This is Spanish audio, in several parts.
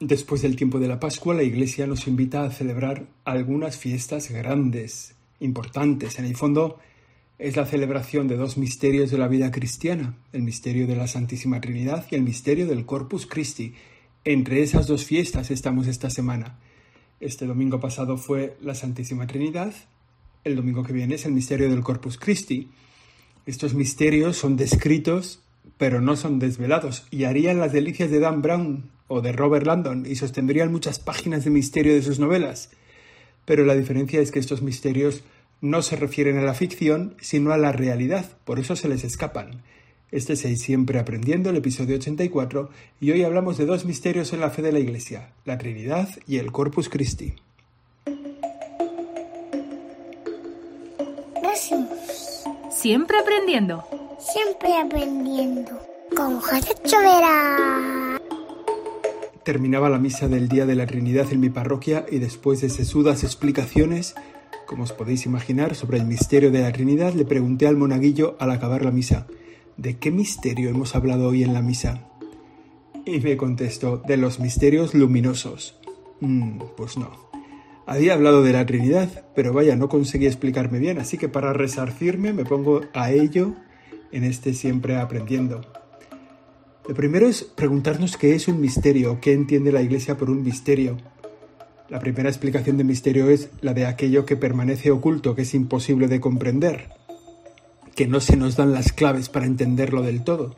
Después del tiempo de la Pascua, la Iglesia nos invita a celebrar algunas fiestas grandes, importantes. En el fondo, es la celebración de dos misterios de la vida cristiana, el misterio de la Santísima Trinidad y el misterio del Corpus Christi. Entre esas dos fiestas estamos esta semana. Este domingo pasado fue la Santísima Trinidad, el domingo que viene es el misterio del Corpus Christi. Estos misterios son descritos, pero no son desvelados, y harían las delicias de Dan Brown o de Robert Landon y sostendrían muchas páginas de misterio de sus novelas. Pero la diferencia es que estos misterios no se refieren a la ficción, sino a la realidad, por eso se les escapan. Este es el Siempre Aprendiendo, el episodio 84, y hoy hablamos de dos misterios en la fe de la Iglesia, la Trinidad y el Corpus Christi. Siempre aprendiendo. Siempre aprendiendo. Con José Chovera terminaba la misa del Día de la Trinidad en mi parroquia y después de sesudas explicaciones, como os podéis imaginar, sobre el misterio de la Trinidad, le pregunté al monaguillo al acabar la misa, ¿de qué misterio hemos hablado hoy en la misa? Y me contestó, de los misterios luminosos. Mm, pues no. Había hablado de la Trinidad, pero vaya, no conseguí explicarme bien, así que para resarcirme me pongo a ello en este siempre aprendiendo. Lo primero es preguntarnos qué es un misterio, qué entiende la Iglesia por un misterio. La primera explicación de misterio es la de aquello que permanece oculto, que es imposible de comprender, que no se nos dan las claves para entenderlo del todo.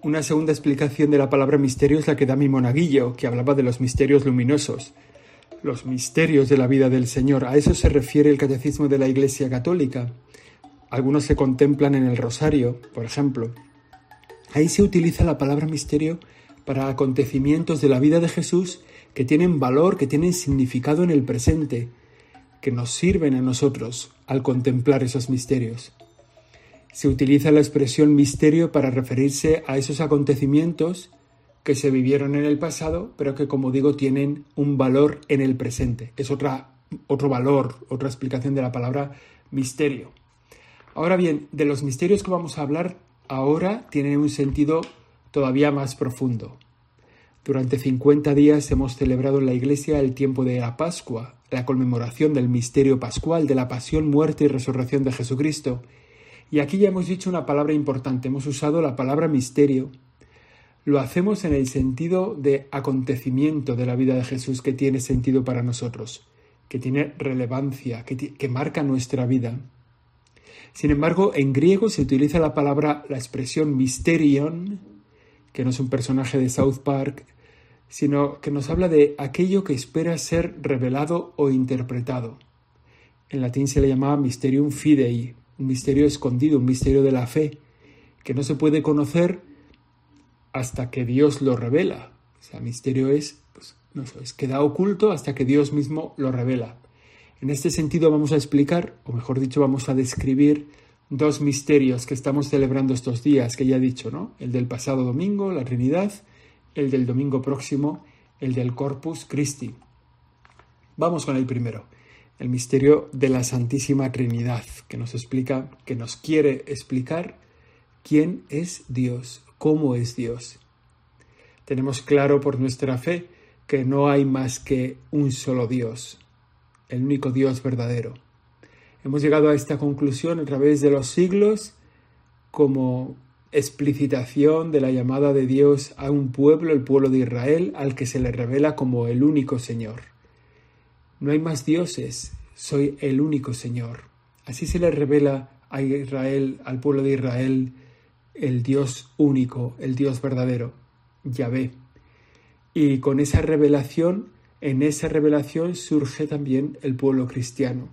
Una segunda explicación de la palabra misterio es la que da mi monaguillo, que hablaba de los misterios luminosos, los misterios de la vida del Señor. A eso se refiere el catecismo de la Iglesia Católica. Algunos se contemplan en el rosario, por ejemplo. Ahí se utiliza la palabra misterio para acontecimientos de la vida de Jesús que tienen valor, que tienen significado en el presente, que nos sirven a nosotros al contemplar esos misterios. Se utiliza la expresión misterio para referirse a esos acontecimientos que se vivieron en el pasado, pero que, como digo, tienen un valor en el presente. Es otra, otro valor, otra explicación de la palabra misterio. Ahora bien, de los misterios que vamos a hablar ahora tienen un sentido todavía más profundo. Durante 50 días hemos celebrado en la Iglesia el tiempo de la Pascua, la conmemoración del misterio pascual de la pasión, muerte y resurrección de Jesucristo. Y aquí ya hemos dicho una palabra importante, hemos usado la palabra misterio. Lo hacemos en el sentido de acontecimiento de la vida de Jesús que tiene sentido para nosotros, que tiene relevancia, que, que marca nuestra vida. Sin embargo, en griego se utiliza la palabra, la expresión mysterion, que no es un personaje de South Park, sino que nos habla de aquello que espera ser revelado o interpretado. En latín se le llamaba mysterium fidei, un misterio escondido, un misterio de la fe, que no se puede conocer hasta que Dios lo revela. O sea, misterio es, pues, no sé, queda oculto hasta que Dios mismo lo revela. En este sentido vamos a explicar, o mejor dicho, vamos a describir dos misterios que estamos celebrando estos días, que ya he dicho, ¿no? El del pasado domingo, la Trinidad, el del domingo próximo, el del Corpus Christi. Vamos con el primero, el misterio de la Santísima Trinidad, que nos explica, que nos quiere explicar quién es Dios, cómo es Dios. Tenemos claro por nuestra fe que no hay más que un solo Dios, el único Dios verdadero. Hemos llegado a esta conclusión a través de los siglos como explicitación de la llamada de Dios a un pueblo, el pueblo de Israel, al que se le revela como el único Señor. No hay más dioses, soy el único Señor. Así se le revela a Israel, al pueblo de Israel, el Dios único, el Dios verdadero, Yahvé. Y con esa revelación en esa revelación surge también el pueblo cristiano,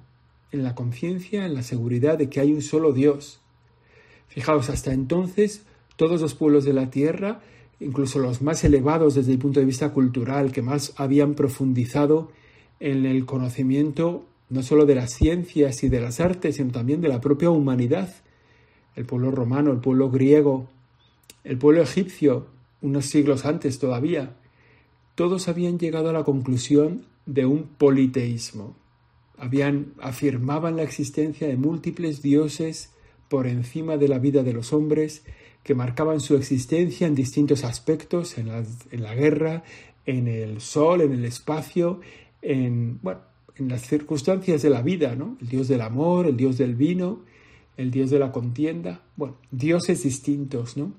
en la conciencia, en la seguridad de que hay un solo Dios. Fijaos, hasta entonces todos los pueblos de la tierra, incluso los más elevados desde el punto de vista cultural, que más habían profundizado en el conocimiento no solo de las ciencias y de las artes, sino también de la propia humanidad, el pueblo romano, el pueblo griego, el pueblo egipcio, unos siglos antes todavía, todos habían llegado a la conclusión de un politeísmo. Habían, afirmaban la existencia de múltiples dioses por encima de la vida de los hombres, que marcaban su existencia en distintos aspectos, en la, guerra, en el sol, en el espacio, en, bueno, en las circunstancias de la vida, ¿no? El Dios del amor, el Dios del vino, el Dios de la contienda. Bueno, dioses distintos, ¿no?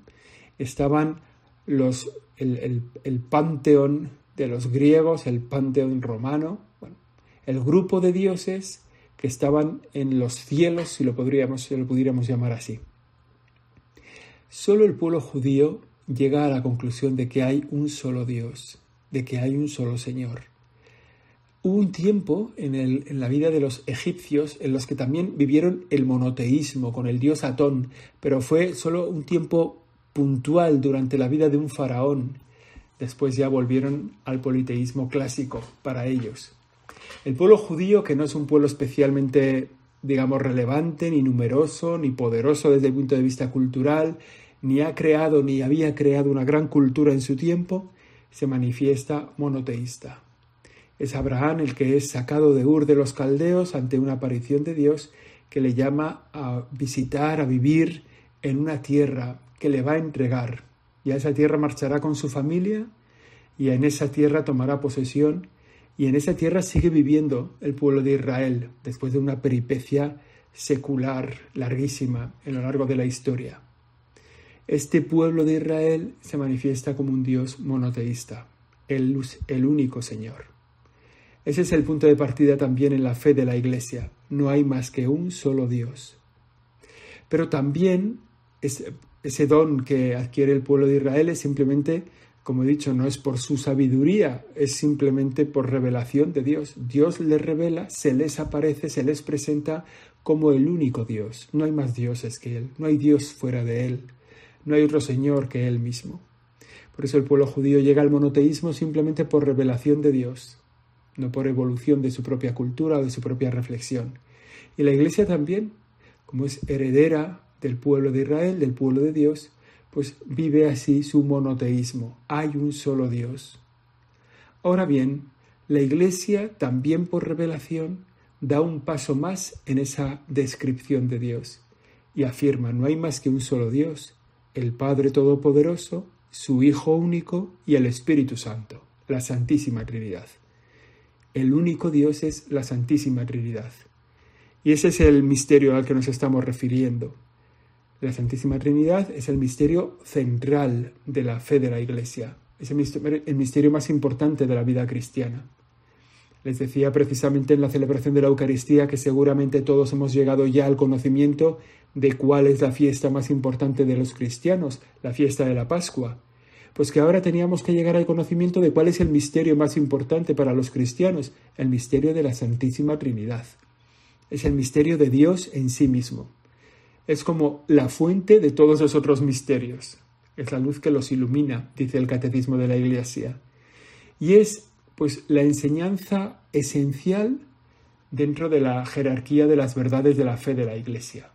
Estaban los, el, el panteón de los griegos, el panteón romano, el grupo de dioses que estaban en los cielos, si lo, podríamos, si lo pudiéramos llamar así. Solo el pueblo judío llega a la conclusión de que hay un solo Dios, de que hay un solo Señor. Hubo un tiempo en, el, en, la vida de los egipcios en los que también vivieron el monoteísmo con el dios Atón, pero fue solo un tiempo puntual durante la vida de un faraón. Después ya volvieron al politeísmo clásico para ellos. El pueblo judío, que no es un pueblo especialmente, digamos, relevante, ni numeroso, ni poderoso desde el punto de vista cultural, ni ha creado ni había creado una gran cultura en su tiempo, se manifiesta monoteísta. Es Abraham el que es sacado de Ur de los Caldeos ante una aparición de Dios que le llama a visitar, a vivir en una tierra que le va a entregar. Y a esa tierra marchará con su familia y en esa tierra tomará posesión y en esa tierra sigue viviendo el pueblo de Israel después de una peripecia secular larguísima en lo largo de la historia. Este pueblo de Israel se manifiesta como un Dios monoteísta, el, el único Señor. Ese es el punto de partida también en la fe de la Iglesia. No hay más que un solo Dios. Pero también ese don que adquiere el pueblo de Israel es simplemente como he dicho, no es por su sabiduría, es simplemente por revelación de Dios. Dios les revela, se les aparece, se les presenta como el único Dios. No hay más dioses que Él, no hay Dios fuera de Él, no hay otro Señor que Él mismo. Por eso el pueblo judío llega al monoteísmo simplemente por revelación de Dios, no por evolución de su propia cultura o de su propia reflexión. Y la Iglesia también, como es heredera del pueblo de Israel, del pueblo de Dios, pues vive así su monoteísmo. Hay un solo Dios. Ahora bien, la Iglesia, también por revelación, da un paso más en esa descripción de Dios y afirma, no hay más que un solo Dios, el Padre Todopoderoso, su Hijo único y el Espíritu Santo, la Santísima Trinidad. El único Dios es la Santísima Trinidad. Y ese es el misterio al que nos estamos refiriendo. La Santísima Trinidad es el misterio central de la fe de la Iglesia, es el misterio, más importante de la vida cristiana. Les decía precisamente en la celebración de la Eucaristía que seguramente todos hemos llegado ya al conocimiento de cuál es la fiesta más importante de los cristianos, la fiesta de la Pascua. Pues que ahora teníamos que llegar al conocimiento de cuál es el misterio más importante para los cristianos, el misterio de la Santísima Trinidad. Es el misterio de Dios en sí mismo es como la fuente de todos los otros misterios. Es la luz que los ilumina, dice el Catecismo de la Iglesia. Y es, pues, la enseñanza esencial dentro de la jerarquía de las verdades de la fe de la Iglesia.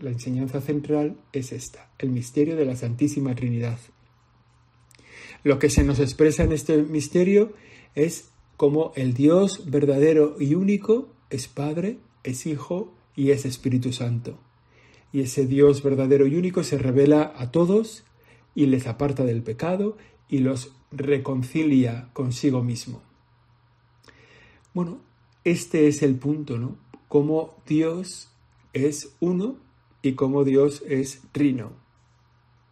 la enseñanza central es esta, el misterio de la Santísima Trinidad. Lo que se nos expresa en este misterio es como el Dios verdadero y único es Padre, es Hijo y es Espíritu Santo y ese Dios verdadero y único se revela a todos y les aparta del pecado y los reconcilia consigo mismo. Bueno, este es el punto, ¿no? Cómo Dios es uno y cómo Dios es trino.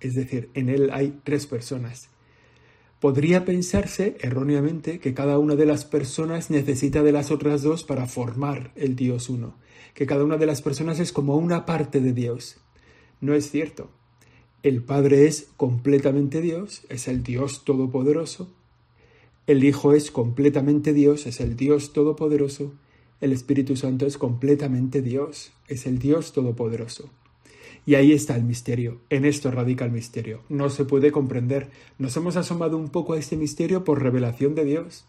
Es decir, en Él hay tres personas. Podría pensarse erróneamente que cada una de las personas necesita de las otras dos para formar el Dios uno que cada una de las personas es como una parte de Dios. No es cierto. El Padre es completamente Dios, es el Dios todopoderoso. El Hijo es completamente Dios, es el Dios todopoderoso. El Espíritu Santo es completamente Dios, es el Dios todopoderoso. Y ahí está el misterio, en esto radica el misterio. No se puede comprender. Nos hemos asomado un poco a este misterio por revelación de Dios,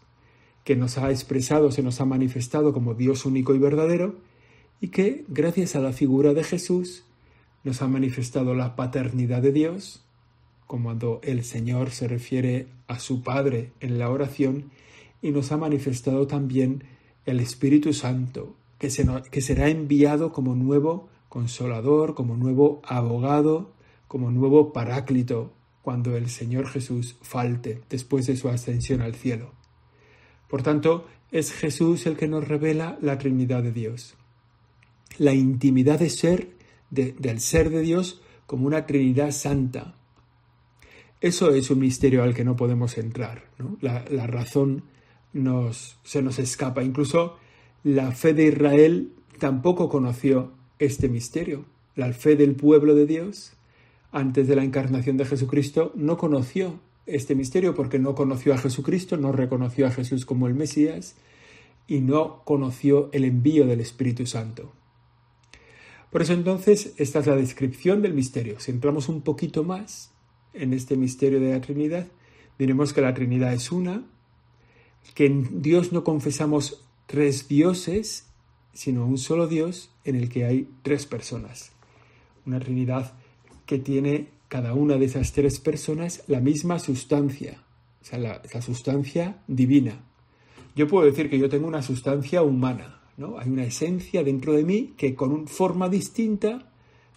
que nos ha expresado, se nos ha manifestado como Dios único y verdadero, y que, gracias a la figura de Jesús, nos ha manifestado la paternidad de Dios, como cuando el Señor se refiere a su Padre en la oración, y nos ha manifestado también el Espíritu Santo, que, que será enviado como nuevo consolador, como nuevo abogado, como nuevo paráclito cuando el Señor Jesús falte después de su ascensión al cielo. Por tanto, es Jesús el que nos revela la Trinidad de Dios. La intimidad de ser, del ser de Dios como una Trinidad santa. Eso es un misterio al que no podemos entrar. La, la, razón nos, se nos escapa. Incluso la fe de Israel tampoco conoció este misterio. La fe del pueblo de Dios, antes de la encarnación de Jesucristo, no conoció este misterio porque no conoció a Jesucristo, no reconoció a Jesús como el Mesías y no conoció el envío del Espíritu Santo. Por eso entonces esta es la descripción del misterio. Si entramos un poquito más en este misterio de la Trinidad, diremos que la Trinidad es una, que en Dios no confesamos tres dioses, sino un solo Dios en el que hay tres personas. Una Trinidad que tiene cada una de esas tres personas la misma sustancia, o sea, la, sustancia divina. Yo puedo decir que yo tengo una sustancia humana, ¿no? Hay una esencia dentro de mí que con una forma distinta,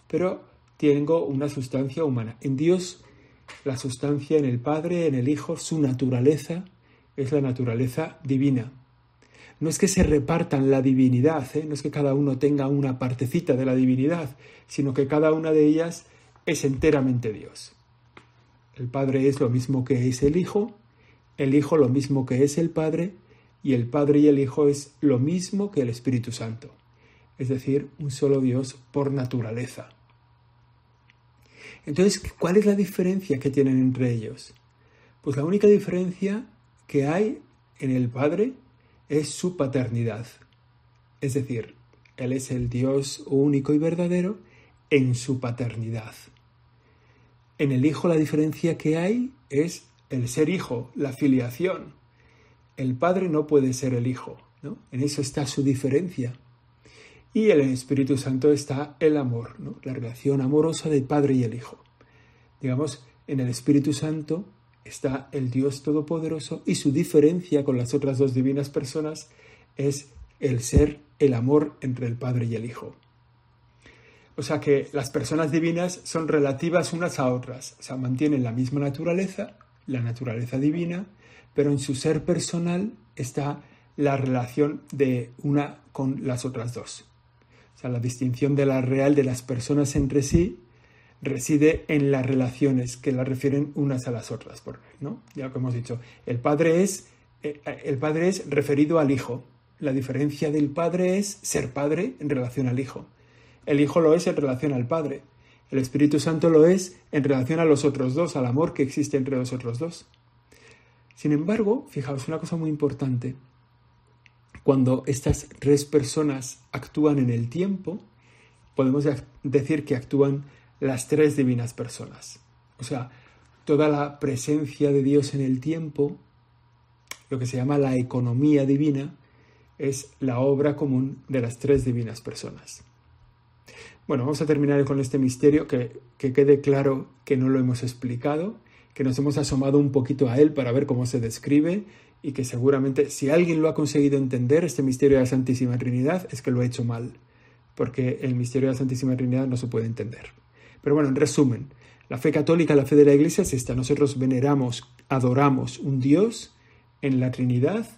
pero tengo una sustancia humana. En Dios, la sustancia en el Padre, en el Hijo, su naturaleza es la naturaleza divina. No es que se repartan la divinidad, ¿eh? no es que cada uno tenga una partecita de la divinidad, sino que cada una de ellas es enteramente Dios. El Padre es lo mismo que es el Hijo, el Hijo lo mismo que es el Padre, y el Padre y el Hijo es lo mismo que el Espíritu Santo, es decir, un solo Dios por naturaleza. Entonces, ¿cuál es la diferencia que tienen entre ellos? Pues la única diferencia que hay en el Padre es su paternidad. Es decir, Él es el Dios único y verdadero en su paternidad. En el hijo la diferencia que hay es el ser hijo, la filiación. El padre no puede ser el hijo, ¿no? En eso está su diferencia. Y en el Espíritu Santo está el amor, ¿no? la relación amorosa del Padre y el Hijo. Digamos, en el Espíritu Santo está el Dios Todopoderoso y su diferencia con las otras dos divinas personas es el ser, el amor entre el Padre y el Hijo. O sea que las personas divinas son relativas unas a otras, o sea, mantienen la misma naturaleza, la naturaleza divina, pero en su ser personal está la relación de una con las otras dos. O sea, la distinción de la real de las personas entre sí reside en las relaciones que las refieren unas a las otras, ¿no? Ya que hemos dicho, el padre es eh, el padre es referido al hijo. La diferencia del padre es ser padre en relación al hijo. El Hijo lo es en relación al Padre. El Espíritu Santo lo es en relación a los otros dos, al amor que existe entre los otros dos. Sin embargo, fijaos una cosa muy importante. Cuando estas tres personas actúan en el tiempo, podemos decir que actúan las tres divinas personas. O sea, toda la presencia de Dios en el tiempo, lo que se llama la economía divina, es la obra común de las tres divinas personas. Bueno, vamos a terminar con este misterio, que, quede claro que no lo hemos explicado, que nos hemos asomado un poquito a él para ver cómo se describe y que seguramente si alguien lo ha conseguido entender, este misterio de la Santísima Trinidad, es que lo ha hecho mal, porque el misterio de la Santísima Trinidad no se puede entender. Pero bueno, en resumen, la fe católica, la fe de la Iglesia es esta. Nosotros veneramos, adoramos un Dios en la Trinidad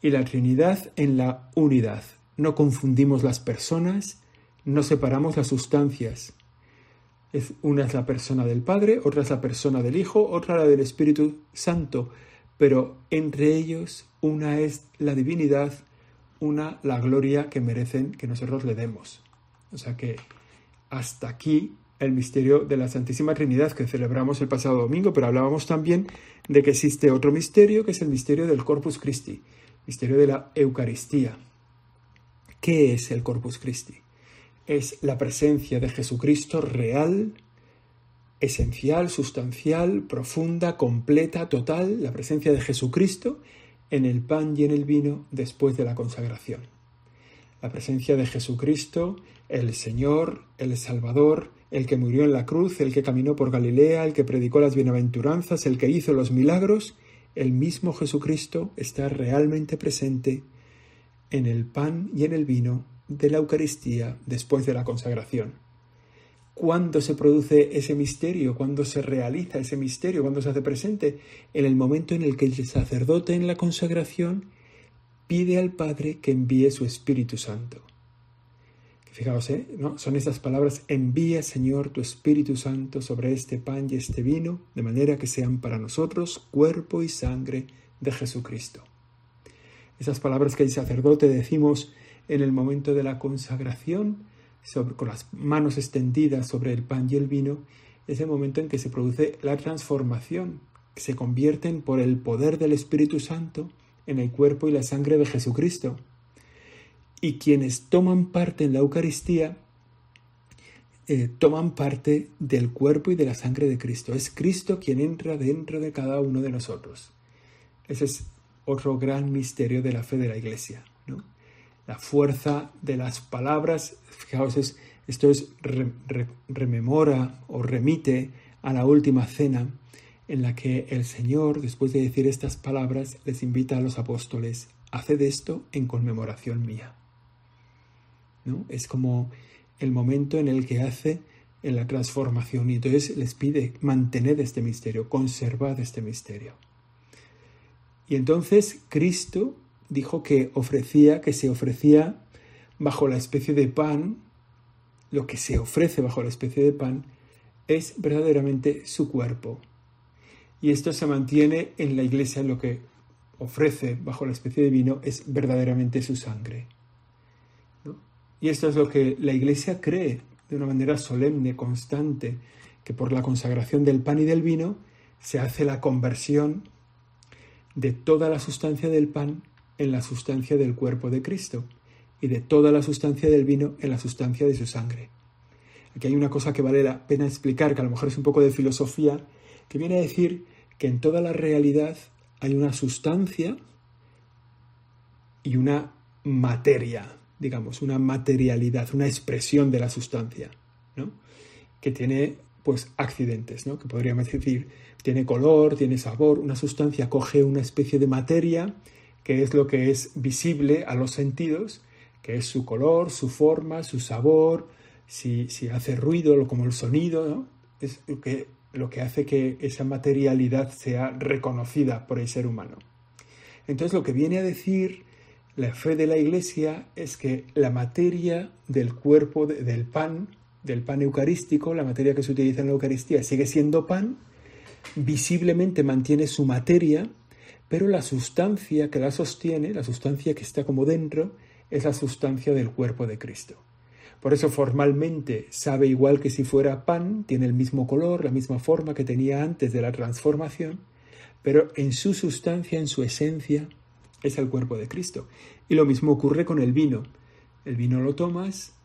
y la Trinidad en la unidad. No confundimos las personas, no separamos las sustancias. Es, una es la persona del Padre, otra es la persona del Hijo, otra la del Espíritu Santo, pero entre ellos una es la divinidad, una la gloria que merecen que nosotros le demos. O sea que hasta aquí el misterio de la Santísima Trinidad que celebramos el pasado domingo, pero hablábamos también de que existe otro misterio que es el misterio del Corpus Christi, misterio de la Eucaristía. ¿Qué es el Corpus Christi? es la presencia de Jesucristo real, esencial, sustancial, profunda, completa, total, la presencia de Jesucristo en el pan y en el vino después de la consagración. La presencia de Jesucristo, el Señor, el Salvador, el que murió en la cruz, el que caminó por Galilea, el que predicó las bienaventuranzas, el que hizo los milagros, el mismo Jesucristo está realmente presente en el pan y en el vino de la Eucaristía después de la consagración. ¿Cuándo se produce ese misterio? ¿Cuándo se realiza ese misterio? ¿Cuándo se hace presente? En el momento en el que el sacerdote en la consagración pide al Padre que envíe su Espíritu Santo. Fijaos, ¿eh? ¿No? son esas palabras, envía Señor tu Espíritu Santo sobre este pan y este vino, de manera que sean para nosotros cuerpo y sangre de Jesucristo. Esas palabras que el sacerdote decimos en el momento de la consagración, con las manos extendidas sobre el pan y el vino, es el momento en que se produce la transformación, que se convierten por el poder del Espíritu Santo en el cuerpo y la sangre de Jesucristo. Y quienes toman parte en la Eucaristía eh, toman parte del cuerpo y de la sangre de Cristo. Es Cristo quien entra dentro de cada uno de nosotros. Ese es otro gran misterio de la fe de la Iglesia. ¿no? La fuerza de las palabras, fijaos, esto es rememora o remite a la última cena en la que el Señor, después de decir estas palabras, les invita a los apóstoles, haced esto en conmemoración mía. ¿No? Es como el momento en el que hace en la transformación y entonces les pide mantened este misterio, conservad este misterio. Y entonces Cristo dijo que ofrecía, que se ofrecía bajo la especie de pan, lo que se ofrece bajo la especie de pan es verdaderamente su cuerpo. Y esto se mantiene en la iglesia, lo que ofrece bajo la especie de vino es verdaderamente su sangre. Y esto es lo que la iglesia cree de una manera solemne, constante, que por la consagración del pan y del vino se hace la conversión de toda la sustancia del pan en la sustancia del cuerpo de Cristo y de toda la sustancia del vino en la sustancia de su sangre. Aquí hay una cosa que vale la pena explicar, que a lo mejor es un poco de filosofía, que viene a decir que en toda la realidad hay una sustancia y una materia, digamos, una materialidad, una expresión de la sustancia, ¿no? que tiene pues accidentes, ¿no? que podríamos decir, tiene color, tiene sabor, una sustancia coge una especie de materia, que es lo que es visible a los sentidos, que es su color, su forma, su sabor, si, si hace ruido, como el sonido, es lo que, lo que hace que esa materialidad sea reconocida por el ser humano. Entonces lo que viene a decir la fe de la Iglesia es que la materia del cuerpo del pan del pan eucarístico, la materia que se utiliza en la Eucaristía, sigue siendo pan, visiblemente mantiene su materia, pero la sustancia que la sostiene, la sustancia que está como dentro, es la sustancia del cuerpo de Cristo. Por eso formalmente sabe igual que si fuera pan, tiene el mismo color, la misma forma que tenía antes de la transformación, pero en su sustancia, en su esencia, es el cuerpo de Cristo. Y lo mismo ocurre con el vino. El vino lo tomas,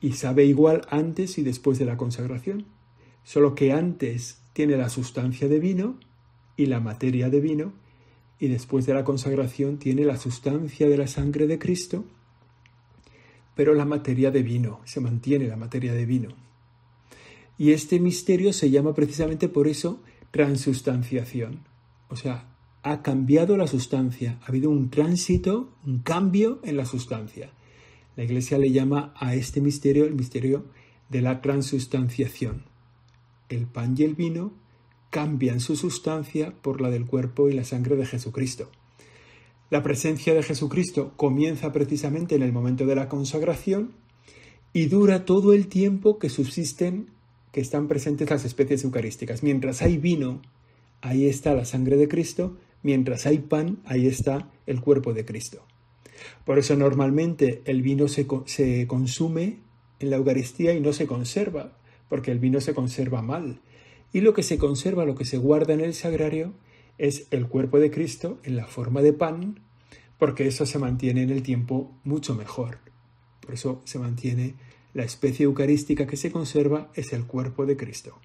y sabe igual antes y después de la consagración, solo que antes tiene la sustancia de vino y la materia de vino, y después de la consagración tiene la sustancia de la sangre de Cristo, pero la materia de vino, se mantiene la materia de vino. Y este misterio se llama precisamente por eso transustanciación. O sea, ha cambiado la sustancia, ha habido un tránsito, un cambio en la sustancia. La Iglesia le llama a este misterio el misterio de la transustanciación. El pan y el vino cambian su sustancia por la del cuerpo y la sangre de Jesucristo. La presencia de Jesucristo comienza precisamente en el momento de la consagración y dura todo el tiempo que subsisten, que están presentes las especies eucarísticas. Mientras hay vino, ahí está la sangre de Cristo, mientras hay pan, ahí está el cuerpo de Cristo. Por eso normalmente el vino se, se consume en la Eucaristía y no se conserva, porque el vino se conserva mal. Y lo que se conserva, lo que se guarda en el sagrario, es el cuerpo de Cristo en la forma de pan, porque eso se mantiene en el tiempo mucho mejor. Por eso se mantiene la especie eucarística que se conserva es el cuerpo de Cristo.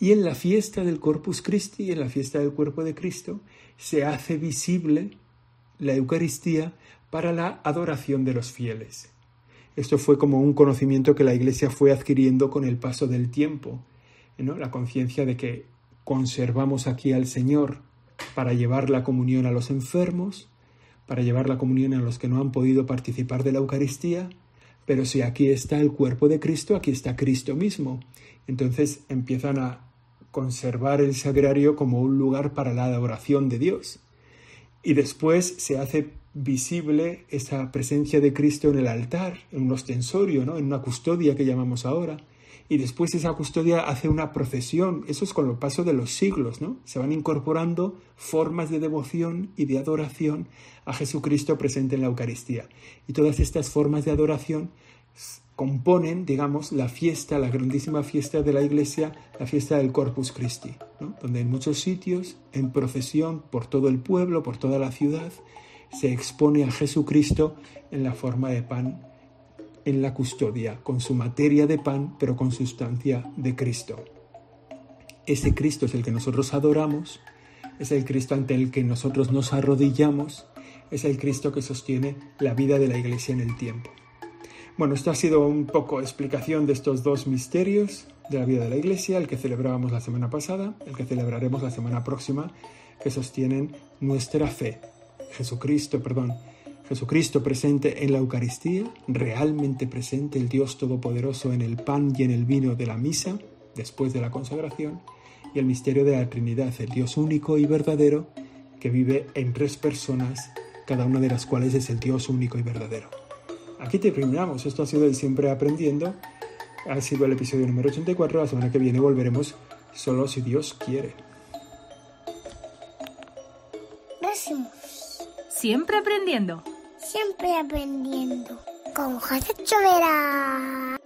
Y en la fiesta del Corpus Christi, en la fiesta del cuerpo de Cristo, se hace visible la Eucaristía para la adoración de los fieles. Esto fue como un conocimiento que la Iglesia fue adquiriendo con el paso del tiempo, ¿no? la conciencia de que conservamos aquí al Señor para llevar la comunión a los enfermos, para llevar la comunión a los que no han podido participar de la Eucaristía, pero si aquí está el cuerpo de Cristo, aquí está Cristo mismo. Entonces empiezan a conservar el sagrario como un lugar para la adoración de Dios. Y después se hace visible esa presencia de Cristo en el altar, en un ostensorio, ¿no? en una custodia que llamamos ahora. Y después esa custodia hace una procesión. Eso es con el paso de los siglos, ¿no? Se van incorporando formas de devoción y de adoración a Jesucristo presente en la Eucaristía. Y todas estas formas de adoración componen, digamos, la fiesta, la grandísima fiesta de la Iglesia, la fiesta del Corpus Christi, donde en muchos sitios, en procesión por todo el pueblo, por toda la ciudad, se expone a Jesucristo en la forma de pan en la custodia, con su materia de pan, pero con sustancia de Cristo. Ese Cristo es el que nosotros adoramos, es el Cristo ante el que nosotros nos arrodillamos, es el Cristo que sostiene la vida de la Iglesia en el tiempo. Bueno, esto ha sido un poco explicación de estos dos misterios de la vida de la Iglesia, el que celebrábamos la semana pasada, el que celebraremos la semana próxima, que sostienen nuestra fe. Jesucristo, perdón, Jesucristo presente en la Eucaristía, realmente presente el Dios Todopoderoso en el pan y en el vino de la misa, después de la consagración, y el misterio de la Trinidad, el Dios único y verdadero, que vive en tres personas, cada una de las cuales es el Dios único y verdadero. Aquí terminamos. Esto ha sido el Siempre Aprendiendo. Ha sido el episodio número 84. La semana que viene volveremos solo si Dios quiere. Gracias. Siempre aprendiendo. Siempre aprendiendo. Con José Chovera.